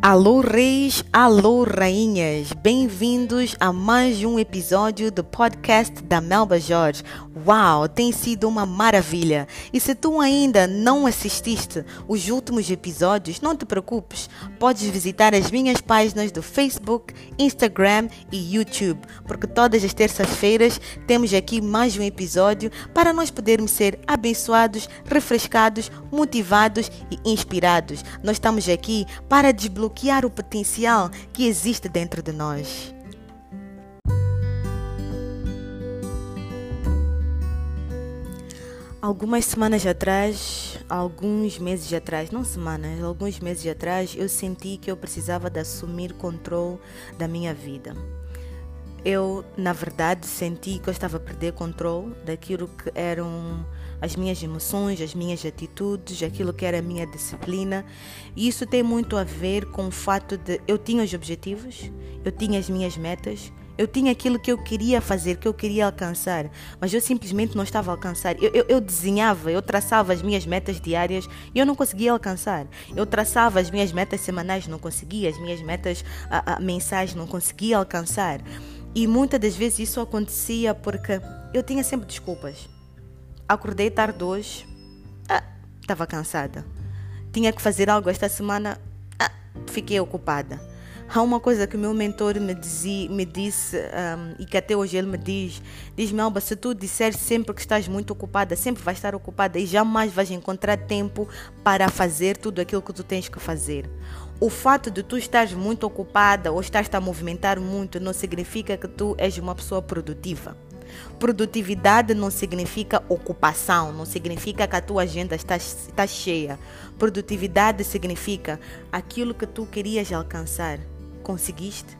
Alô reis, alô rainhas, bem-vindos a mais um episódio do podcast da Melba Jorge. Uau, tem sido uma maravilha! E se tu ainda não assististe os últimos episódios, não te preocupes, podes visitar as minhas páginas do Facebook, Instagram e YouTube, porque todas as terças-feiras temos aqui mais um episódio para nós podermos ser abençoados, refrescados, motivados e inspirados. Nós estamos aqui para desbloquear o potencial que existe dentro de nós. Algumas semanas atrás, alguns meses atrás, não semanas, alguns meses atrás, eu senti que eu precisava de assumir controle da minha vida. Eu, na verdade, senti que eu estava a perder controle daquilo que eram as minhas emoções, as minhas atitudes, aquilo que era a minha disciplina. E isso tem muito a ver com o fato de eu tinha os objetivos, eu tinha as minhas metas, eu tinha aquilo que eu queria fazer, que eu queria alcançar, mas eu simplesmente não estava a alcançar. Eu, eu, eu, desenhava, eu traçava as minhas metas diárias e eu não conseguia alcançar. Eu traçava as minhas metas semanais, não conseguia, as minhas metas a, a, mensais, não conseguia alcançar. E muitas das vezes isso acontecia porque eu tinha sempre desculpas. Acordei tarde hoje, ah, estava cansada. Tinha que fazer algo esta semana, ah, fiquei ocupada Há uma coisa que o meu mentor me, dizia, me disse um, e que até hoje ele me diz: diz Melba, se tu disseres sempre que estás muito ocupada, sempre vais estar ocupada e jamais vais encontrar tempo para fazer tudo aquilo que tu tens que fazer. O fato de tu estares muito ocupada ou estás a movimentar muito não significa que tu és uma pessoa produtiva. Produtividade não significa ocupação, não significa que a tua agenda está, está cheia. Produtividade significa aquilo que tu querias alcançar conseguiste?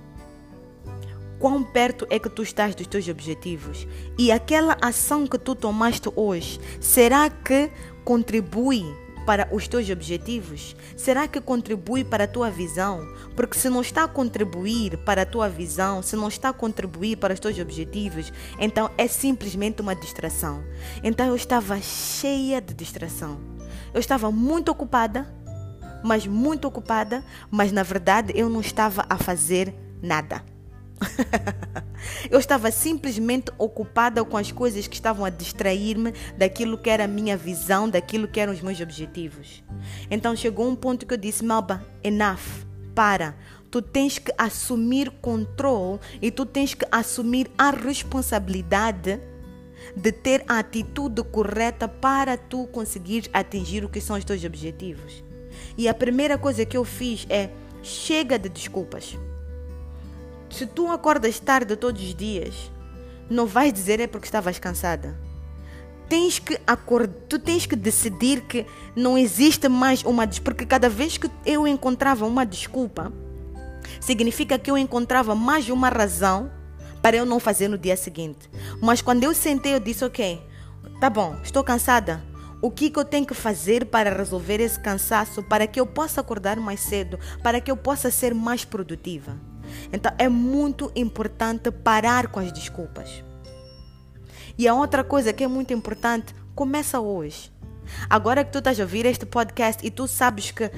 Quão perto é que tu estás dos teus objetivos? E aquela ação que tu tomaste hoje, será que contribui para os teus objetivos? Será que contribui para a tua visão? Porque se não está a contribuir para a tua visão, se não está a contribuir para os teus objetivos, então é simplesmente uma distração. Então eu estava cheia de distração. Eu estava muito ocupada mas muito ocupada, mas na verdade eu não estava a fazer nada. eu estava simplesmente ocupada com as coisas que estavam a distrair-me daquilo que era a minha visão, daquilo que eram os meus objetivos. Então chegou um ponto que eu disse: Malba, enough, para. Tu tens que assumir controle e tu tens que assumir a responsabilidade de ter a atitude correta para tu conseguir atingir o que são os teus objetivos. E a primeira coisa que eu fiz é: chega de desculpas. Se tu acordas tarde todos os dias, não vais dizer é porque estavas cansada. Tens que tu tens que decidir que não existe mais uma desculpa, porque cada vez que eu encontrava uma desculpa, significa que eu encontrava mais uma razão para eu não fazer no dia seguinte. Mas quando eu sentei, eu disse: Ok, tá bom, estou cansada, o que, que eu tenho que fazer para resolver esse cansaço, para que eu possa acordar mais cedo, para que eu possa ser mais produtiva. Então é muito importante parar com as desculpas. E a outra coisa que é muito importante, começa hoje. Agora que tu estás a ouvir este podcast e tu sabes que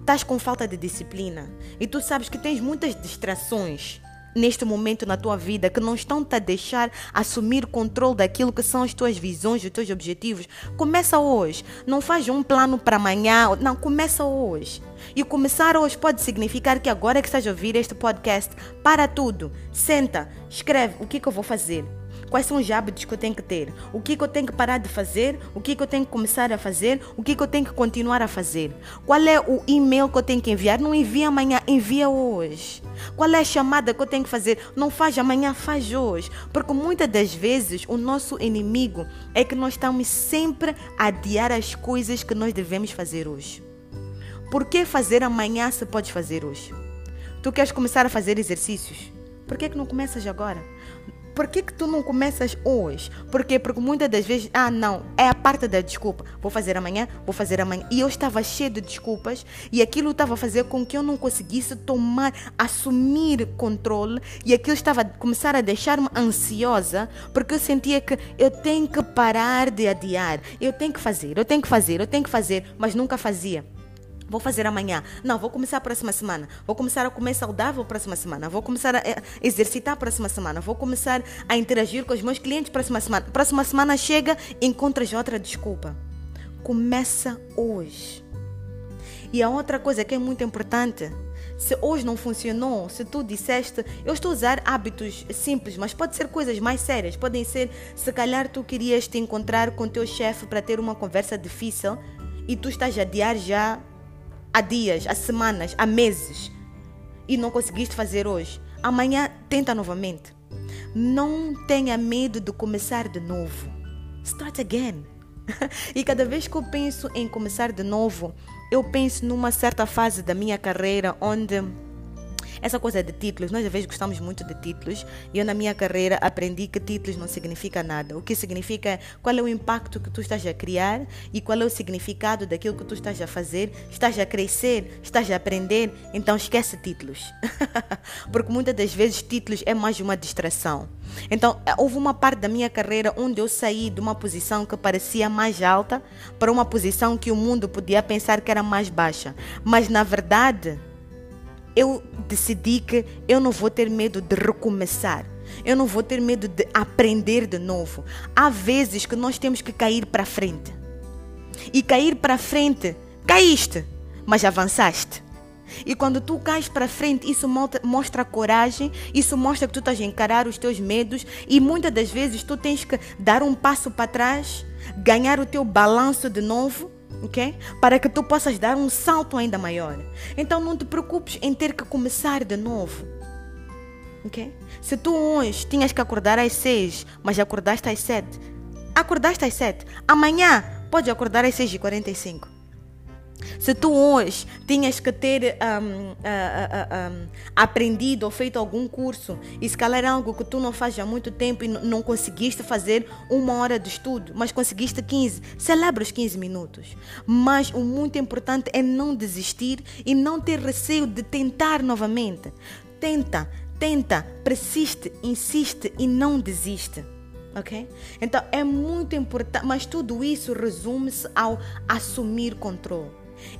estás com falta de disciplina e tu sabes que tens muitas distrações, neste momento na tua vida que não estão te a deixar assumir controle daquilo que são as tuas visões, os teus objetivos, começa hoje. Não faz um plano para amanhã, não, começa hoje. E começar hoje pode significar que agora que estás a ouvir este podcast, para tudo, senta, escreve o que, que eu vou fazer Quais são os hábitos que eu tenho que ter? O que, que eu tenho que parar de fazer? O que, que eu tenho que começar a fazer? O que, que eu tenho que continuar a fazer? Qual é o e-mail que eu tenho que enviar? Não envia amanhã, envia hoje. Qual é a chamada que eu tenho que fazer? Não faz amanhã, faz hoje. Porque muitas das vezes o nosso inimigo é que nós estamos sempre a adiar as coisas que nós devemos fazer hoje. Por que fazer amanhã se pode fazer hoje? Tu queres começar a fazer exercícios? Por que, que não começas agora? Por que, que tu não começas hoje? Por quê? Porque muitas das vezes, ah, não, é a parte da desculpa. Vou fazer amanhã, vou fazer amanhã. E eu estava cheio de desculpas e aquilo estava a fazer com que eu não conseguisse tomar, assumir controle e aquilo estava a começar a deixar-me ansiosa porque eu sentia que eu tenho que parar de adiar. Eu tenho que fazer, eu tenho que fazer, eu tenho que fazer, mas nunca fazia. Vou fazer amanhã. Não, vou começar a próxima semana. Vou começar a comer saudável a próxima semana. Vou começar a eh, exercitar a próxima semana. Vou começar a interagir com os meus clientes a próxima semana. Próxima semana chega, encontras outra desculpa. Começa hoje. E a outra coisa que é muito importante, se hoje não funcionou, se tu disseste, eu estou a usar hábitos simples, mas pode ser coisas mais sérias, podem ser, se calhar tu querias te encontrar com teu chefe para ter uma conversa difícil e tu estás a adiar já há dias, há semanas, há meses e não conseguiste fazer hoje. Amanhã tenta novamente. Não tenha medo de começar de novo. Start again. e cada vez que eu penso em começar de novo, eu penso numa certa fase da minha carreira onde essa coisa de títulos, nós às vezes gostamos muito de títulos e eu na minha carreira aprendi que títulos não significa nada. O que significa é qual é o impacto que tu estás a criar e qual é o significado daquilo que tu estás a fazer. Estás a crescer, estás a aprender, então esquece títulos. Porque muitas das vezes títulos é mais uma distração. Então, houve uma parte da minha carreira onde eu saí de uma posição que parecia mais alta para uma posição que o mundo podia pensar que era mais baixa. Mas na verdade, eu decidi que eu não vou ter medo de recomeçar. Eu não vou ter medo de aprender de novo. Há vezes que nós temos que cair para frente. E cair para frente, caíste, mas avançaste. E quando tu cais para frente, isso mostra coragem, isso mostra que tu estás a encarar os teus medos e muitas das vezes tu tens que dar um passo para trás, ganhar o teu balanço de novo ok? Para que tu possas dar um salto ainda maior. Então não te preocupes em ter que começar de novo, ok? Se tu hoje tinhas que acordar às 6, mas acordaste às 7, acordaste às 7, amanhã pode acordar às 6 e 45 se tu hoje tinhas que ter um, uh, uh, um, aprendido ou feito algum curso e se calhar é algo que tu não fazes há muito tempo e não conseguiste fazer uma hora de estudo, mas conseguiste 15, celebra os 15 minutos. Mas o muito importante é não desistir e não ter receio de tentar novamente. Tenta, tenta, persiste, insiste e não desiste. Ok? Então é muito importante, mas tudo isso resume-se ao assumir controle.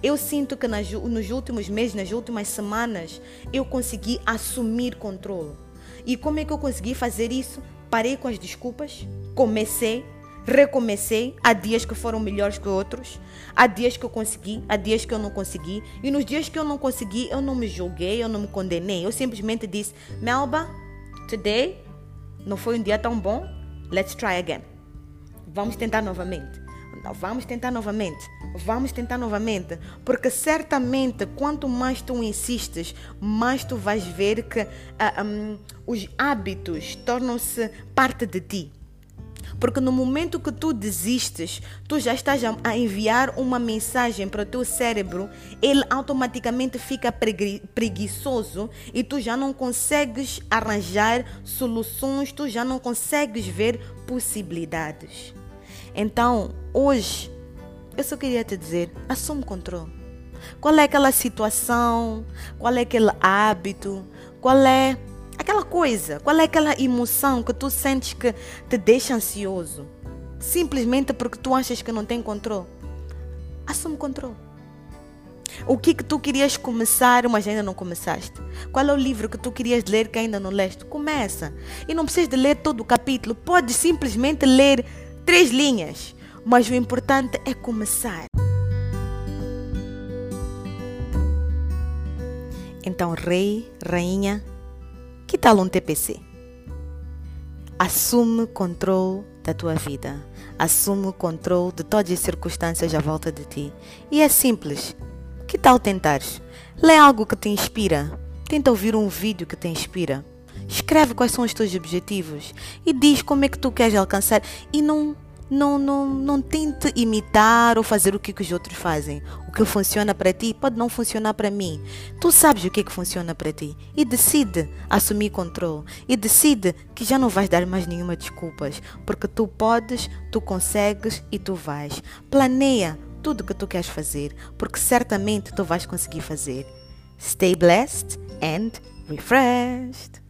Eu sinto que nas, nos últimos meses, nas últimas semanas, eu consegui assumir controle. E como é que eu consegui fazer isso? Parei com as desculpas, comecei, recomecei. Há dias que foram melhores que outros, há dias que eu consegui, há dias que eu não consegui. E nos dias que eu não consegui, eu não me julguei, eu não me condenei. Eu simplesmente disse: Melba, today não foi um dia tão bom, let's try again. Vamos tentar novamente. Vamos tentar novamente. Vamos tentar novamente. Porque certamente, quanto mais tu insistes, mais tu vais ver que uh, ah, um, os hábitos tornam-se parte de ti. Porque no momento que tu desistes, tu já estás a enviar uma mensagem para o teu cérebro, ele automaticamente fica preguiçoso e tu já não consegues arranjar soluções, tu já não consegues ver possibilidades. Então, hoje, eu só queria te dizer: assume controle. Qual é aquela situação? Qual é aquele hábito? Qual é aquela coisa? Qual é aquela emoção que tu sentes que te deixa ansioso? Simplesmente porque tu achas que não tem controle. Assume controle. O que que tu querias começar, mas ainda não começaste? Qual é o livro que tu querias ler que ainda não leste? Começa. E não precisas de ler todo o capítulo. Pode simplesmente ler três linhas, mas o importante é começar. Então, rei, rainha, que tal um TPC? Assume controle da tua vida. Assume o controle de todas as circunstâncias à volta de ti. E é simples. Que tal tentares? Lê algo que te inspira. Tenta ouvir um vídeo que te inspira. Escreve quais são os teus objetivos e diz como é que tu queres alcançar e não não, não, não tente imitar ou fazer o que, que os outros fazem. O que funciona para ti pode não funcionar para mim. Tu sabes o que, que funciona para ti e decide assumir controle e decide que já não vais dar mais nenhuma desculpas, porque tu podes, tu consegues e tu vais. Planeia tudo o que tu queres fazer, porque certamente tu vais conseguir fazer. Stay blessed and refreshed.